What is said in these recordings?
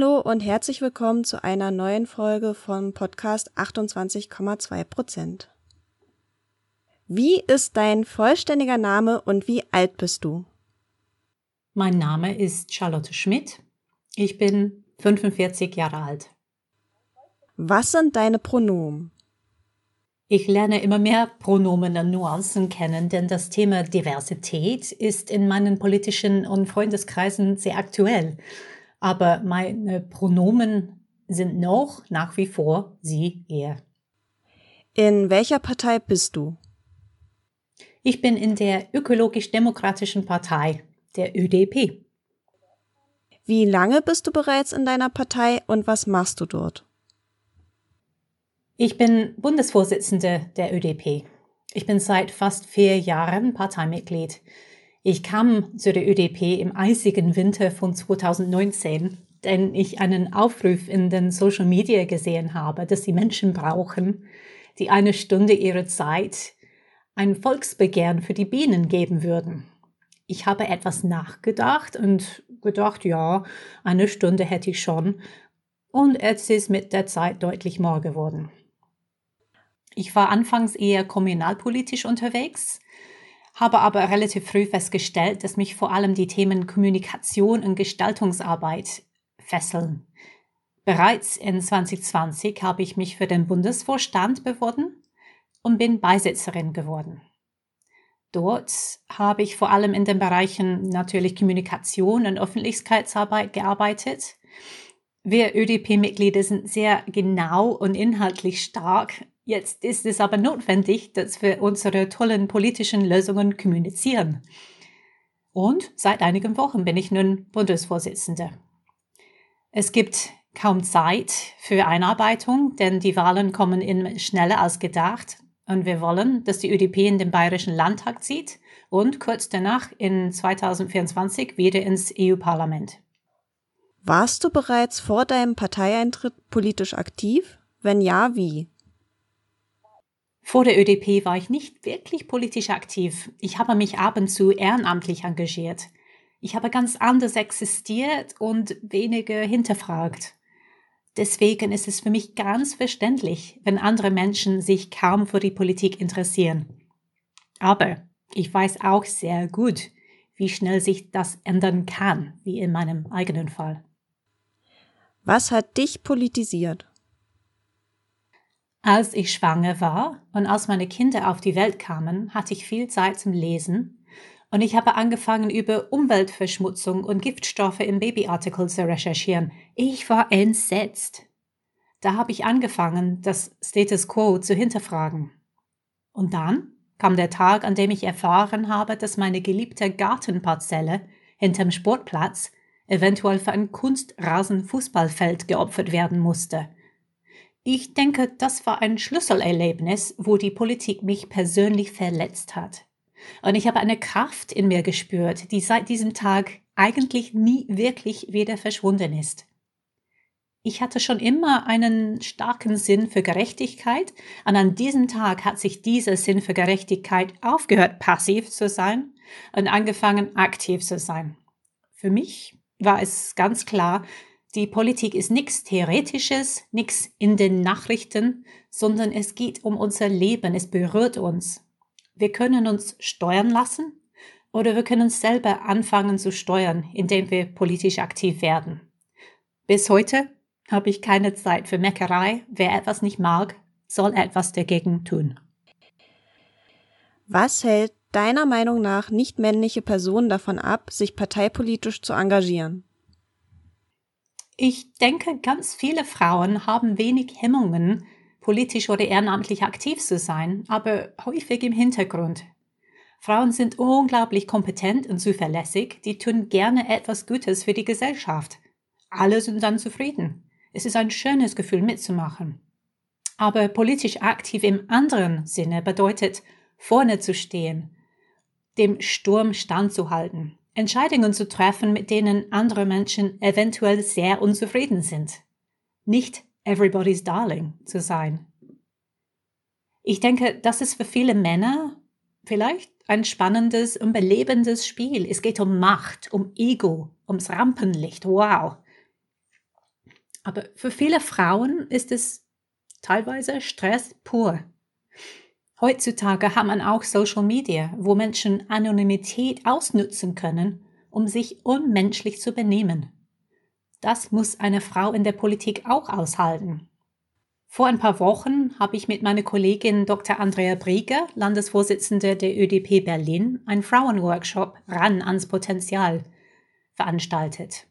Hallo und herzlich willkommen zu einer neuen Folge von Podcast 28,2 Prozent. Wie ist dein vollständiger Name und wie alt bist du? Mein Name ist Charlotte Schmidt. Ich bin 45 Jahre alt. Was sind deine Pronomen? Ich lerne immer mehr Pronomen und Nuancen kennen, denn das Thema Diversität ist in meinen politischen und Freundeskreisen sehr aktuell. Aber meine Pronomen sind noch nach wie vor sie, er. In welcher Partei bist du? Ich bin in der Ökologisch-Demokratischen Partei, der ÖDP. Wie lange bist du bereits in deiner Partei und was machst du dort? Ich bin Bundesvorsitzende der ÖDP. Ich bin seit fast vier Jahren Parteimitglied. Ich kam zu der ÖDP im eisigen Winter von 2019, denn ich einen Aufruf in den Social Media gesehen habe, dass die Menschen brauchen, die eine Stunde ihrer Zeit ein Volksbegehren für die Bienen geben würden. Ich habe etwas nachgedacht und gedacht, ja, eine Stunde hätte ich schon. Und es ist mit der Zeit deutlich mehr geworden. Ich war anfangs eher kommunalpolitisch unterwegs, habe aber relativ früh festgestellt, dass mich vor allem die Themen Kommunikation und Gestaltungsarbeit fesseln. Bereits in 2020 habe ich mich für den Bundesvorstand beworben und bin Beisitzerin geworden. Dort habe ich vor allem in den Bereichen natürlich Kommunikation und Öffentlichkeitsarbeit gearbeitet. Wir ÖDP-Mitglieder sind sehr genau und inhaltlich stark. Jetzt ist es aber notwendig, dass wir unsere tollen politischen Lösungen kommunizieren. Und seit einigen Wochen bin ich nun Bundesvorsitzende. Es gibt kaum Zeit für Einarbeitung, denn die Wahlen kommen in schneller als gedacht. Und wir wollen, dass die ÖDP in den Bayerischen Landtag zieht und kurz danach in 2024 wieder ins EU-Parlament. Warst du bereits vor deinem Parteieintritt politisch aktiv? Wenn ja, wie? Vor der ÖDP war ich nicht wirklich politisch aktiv. Ich habe mich ab und zu ehrenamtlich engagiert. Ich habe ganz anders existiert und weniger hinterfragt. Deswegen ist es für mich ganz verständlich, wenn andere Menschen sich kaum für die Politik interessieren. Aber ich weiß auch sehr gut, wie schnell sich das ändern kann, wie in meinem eigenen Fall. Was hat dich politisiert? Als ich schwanger war und als meine Kinder auf die Welt kamen, hatte ich viel Zeit zum Lesen und ich habe angefangen, über Umweltverschmutzung und Giftstoffe im Babyartikel zu recherchieren. Ich war entsetzt. Da habe ich angefangen, das Status quo zu hinterfragen. Und dann kam der Tag, an dem ich erfahren habe, dass meine geliebte Gartenparzelle hinterm Sportplatz eventuell für ein Kunstrasenfußballfeld geopfert werden musste. Ich denke, das war ein Schlüsselerlebnis, wo die Politik mich persönlich verletzt hat. Und ich habe eine Kraft in mir gespürt, die seit diesem Tag eigentlich nie wirklich wieder verschwunden ist. Ich hatte schon immer einen starken Sinn für Gerechtigkeit und an diesem Tag hat sich dieser Sinn für Gerechtigkeit aufgehört, passiv zu sein und angefangen, aktiv zu sein. Für mich war es ganz klar, die Politik ist nichts Theoretisches, nichts in den Nachrichten, sondern es geht um unser Leben, es berührt uns. Wir können uns steuern lassen oder wir können selber anfangen zu steuern, indem wir politisch aktiv werden. Bis heute habe ich keine Zeit für Meckerei. Wer etwas nicht mag, soll etwas dagegen tun. Was hält deiner Meinung nach nicht männliche Personen davon ab, sich parteipolitisch zu engagieren? Ich denke, ganz viele Frauen haben wenig Hemmungen, politisch oder ehrenamtlich aktiv zu sein, aber häufig im Hintergrund. Frauen sind unglaublich kompetent und zuverlässig, die tun gerne etwas Gutes für die Gesellschaft. Alle sind dann zufrieden. Es ist ein schönes Gefühl mitzumachen. Aber politisch aktiv im anderen Sinne bedeutet, vorne zu stehen, dem Sturm standzuhalten, Entscheidungen zu treffen, mit denen andere Menschen eventuell sehr unzufrieden sind. Nicht everybody's darling zu sein. Ich denke, das ist für viele Männer vielleicht ein spannendes und belebendes Spiel. Es geht um Macht, um Ego, ums Rampenlicht. Wow. Aber für viele Frauen ist es teilweise Stress pur. Heutzutage hat man auch Social Media, wo Menschen Anonymität ausnutzen können, um sich unmenschlich zu benehmen. Das muss eine Frau in der Politik auch aushalten. Vor ein paar Wochen habe ich mit meiner Kollegin Dr. Andrea Brieger, Landesvorsitzende der ÖDP Berlin, einen Frauenworkshop ran ans Potenzial veranstaltet.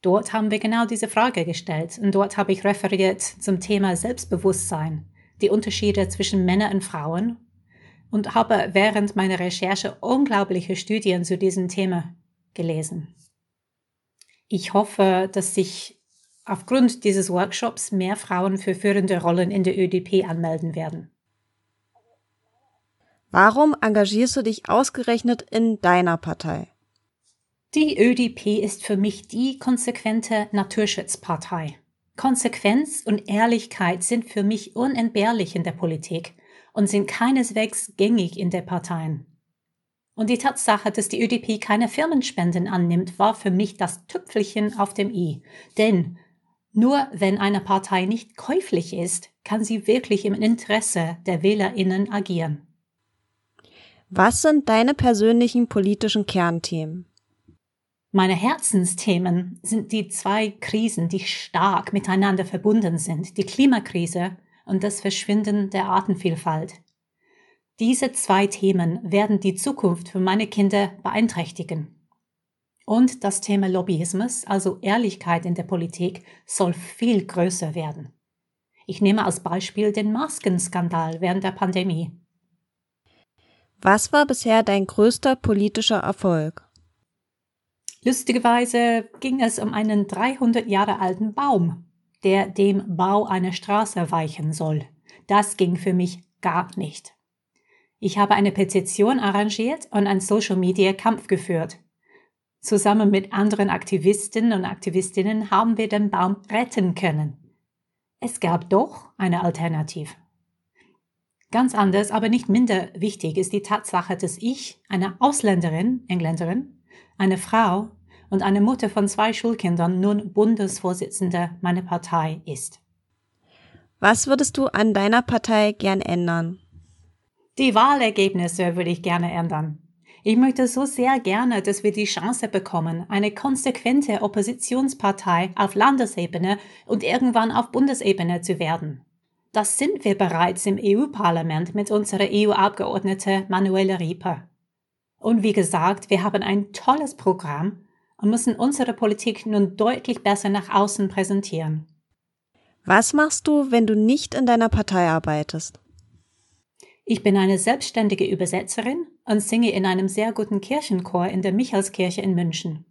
Dort haben wir genau diese Frage gestellt und dort habe ich referiert zum Thema Selbstbewusstsein, die Unterschiede zwischen Männern und Frauen und habe während meiner Recherche unglaubliche Studien zu diesem Thema gelesen. Ich hoffe, dass sich aufgrund dieses Workshops mehr Frauen für führende Rollen in der ÖDP anmelden werden. Warum engagierst du dich ausgerechnet in deiner Partei? Die ÖDP ist für mich die konsequente Naturschutzpartei. Konsequenz und Ehrlichkeit sind für mich unentbehrlich in der Politik und sind keineswegs gängig in der Parteien. Und die Tatsache, dass die ÖDP keine Firmenspenden annimmt, war für mich das Tüpfelchen auf dem i. Denn nur wenn eine Partei nicht käuflich ist, kann sie wirklich im Interesse der Wählerinnen agieren. Was sind deine persönlichen politischen Kernthemen? Meine Herzensthemen sind die zwei Krisen, die stark miteinander verbunden sind, die Klimakrise und das Verschwinden der Artenvielfalt. Diese zwei Themen werden die Zukunft für meine Kinder beeinträchtigen. Und das Thema Lobbyismus, also Ehrlichkeit in der Politik, soll viel größer werden. Ich nehme als Beispiel den Maskenskandal während der Pandemie. Was war bisher dein größter politischer Erfolg? Lustigerweise ging es um einen 300 Jahre alten Baum, der dem Bau einer Straße weichen soll. Das ging für mich gar nicht. Ich habe eine Petition arrangiert und einen Social-Media-Kampf geführt. Zusammen mit anderen Aktivisten und Aktivistinnen haben wir den Baum retten können. Es gab doch eine Alternative. Ganz anders, aber nicht minder wichtig ist die Tatsache, dass ich, eine Ausländerin, Engländerin, eine Frau und eine Mutter von zwei Schulkindern nun Bundesvorsitzende meiner Partei ist. Was würdest du an deiner Partei gern ändern? Die Wahlergebnisse würde ich gerne ändern. Ich möchte so sehr gerne, dass wir die Chance bekommen, eine konsequente Oppositionspartei auf Landesebene und irgendwann auf Bundesebene zu werden. Das sind wir bereits im EU-Parlament mit unserer EU-Abgeordnete Manuela Rieper. Und wie gesagt, wir haben ein tolles Programm und müssen unsere Politik nun deutlich besser nach außen präsentieren. Was machst du, wenn du nicht in deiner Partei arbeitest? Ich bin eine selbstständige Übersetzerin und singe in einem sehr guten Kirchenchor in der Michaelskirche in München.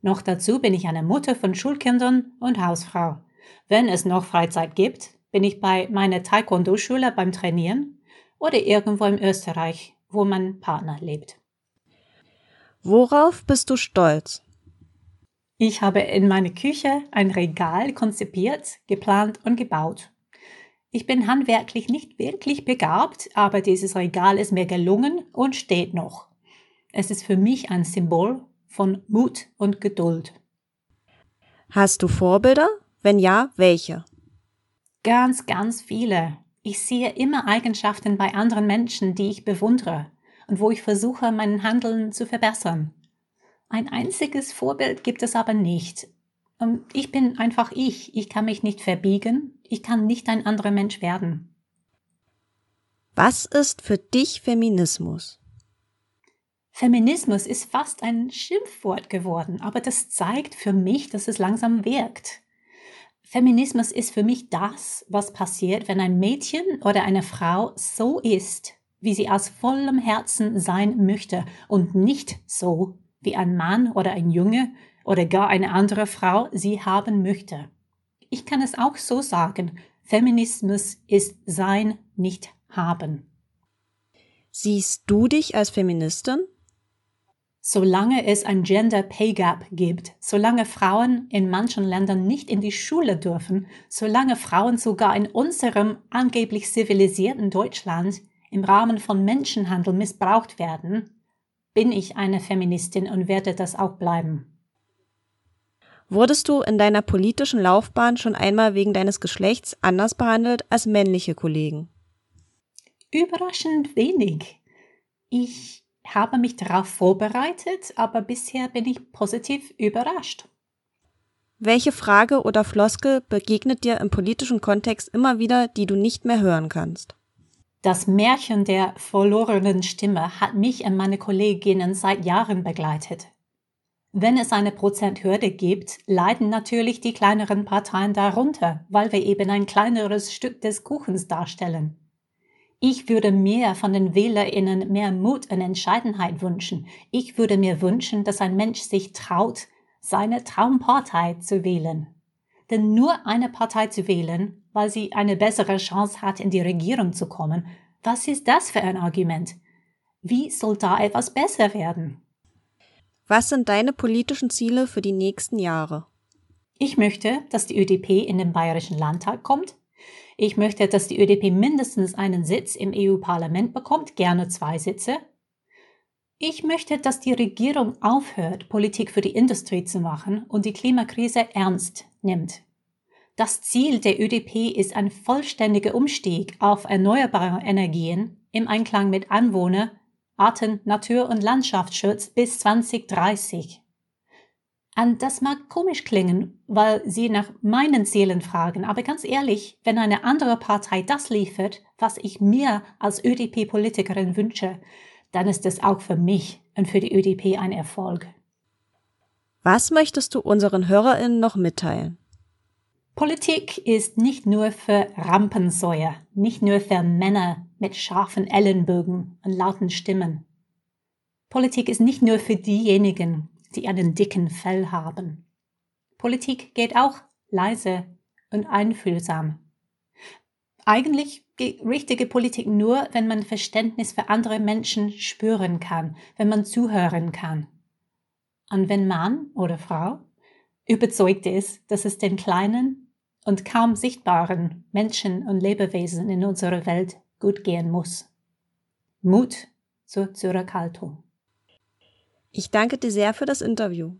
Noch dazu bin ich eine Mutter von Schulkindern und Hausfrau. Wenn es noch Freizeit gibt, bin ich bei meiner Taekwondo-Schule beim Trainieren oder irgendwo in Österreich, wo mein Partner lebt. Worauf bist du stolz? Ich habe in meiner Küche ein Regal konzipiert, geplant und gebaut. Ich bin handwerklich nicht wirklich begabt, aber dieses Regal ist mir gelungen und steht noch. Es ist für mich ein Symbol von Mut und Geduld. Hast du Vorbilder? Wenn ja, welche? Ganz, ganz viele. Ich sehe immer Eigenschaften bei anderen Menschen, die ich bewundere und wo ich versuche, mein Handeln zu verbessern. Ein einziges Vorbild gibt es aber nicht. Ähm, ich bin einfach ich. Ich kann mich nicht verbiegen. Ich kann nicht ein anderer Mensch werden. Was ist für dich Feminismus? Feminismus ist fast ein Schimpfwort geworden, aber das zeigt für mich, dass es langsam wirkt. Feminismus ist für mich das, was passiert, wenn ein Mädchen oder eine Frau so ist, wie sie aus vollem Herzen sein möchte und nicht so, wie ein Mann oder ein Junge oder gar eine andere Frau sie haben möchte. Ich kann es auch so sagen, Feminismus ist sein, nicht haben. Siehst du dich als Feministin? Solange es ein Gender Pay Gap gibt, solange Frauen in manchen Ländern nicht in die Schule dürfen, solange Frauen sogar in unserem angeblich zivilisierten Deutschland im Rahmen von Menschenhandel missbraucht werden, bin ich eine Feministin und werde das auch bleiben. Wurdest du in deiner politischen Laufbahn schon einmal wegen deines Geschlechts anders behandelt als männliche Kollegen? Überraschend wenig. Ich habe mich darauf vorbereitet, aber bisher bin ich positiv überrascht. Welche Frage oder Floskel begegnet dir im politischen Kontext immer wieder, die du nicht mehr hören kannst? Das Märchen der verlorenen Stimme hat mich und meine Kolleginnen seit Jahren begleitet. Wenn es eine Prozenthürde gibt, leiden natürlich die kleineren Parteien darunter, weil wir eben ein kleineres Stück des Kuchens darstellen. Ich würde mir von den WählerInnen mehr Mut und Entscheidenheit wünschen. Ich würde mir wünschen, dass ein Mensch sich traut, seine Traumpartei zu wählen. Denn nur eine Partei zu wählen, weil sie eine bessere Chance hat, in die Regierung zu kommen, was ist das für ein Argument? Wie soll da etwas besser werden? Was sind deine politischen Ziele für die nächsten Jahre? Ich möchte, dass die ÖDP in den Bayerischen Landtag kommt. Ich möchte, dass die ÖDP mindestens einen Sitz im EU-Parlament bekommt, gerne zwei Sitze. Ich möchte, dass die Regierung aufhört, Politik für die Industrie zu machen und die Klimakrise ernst nimmt. Das Ziel der ÖDP ist ein vollständiger Umstieg auf erneuerbare Energien im Einklang mit Anwohner, Arten-, Natur- und Landschaftsschutz bis 2030. Und das mag komisch klingen, weil Sie nach meinen Zielen fragen, aber ganz ehrlich, wenn eine andere Partei das liefert, was ich mir als ÖDP-Politikerin wünsche, dann ist es auch für mich und für die ÖDP ein Erfolg. Was möchtest du unseren HörerInnen noch mitteilen? Politik ist nicht nur für Rampensäuer, nicht nur für Männer mit scharfen Ellenbögen und lauten Stimmen. Politik ist nicht nur für diejenigen, die einen dicken Fell haben. Politik geht auch leise und einfühlsam. Eigentlich geht richtige Politik nur, wenn man Verständnis für andere Menschen spüren kann, wenn man zuhören kann. Und wenn Mann oder Frau überzeugt ist, dass es den kleinen und kaum sichtbaren Menschen und Lebewesen in unserer Welt gut gehen muss. Mut zur Zurückhaltung. Ich danke dir sehr für das Interview.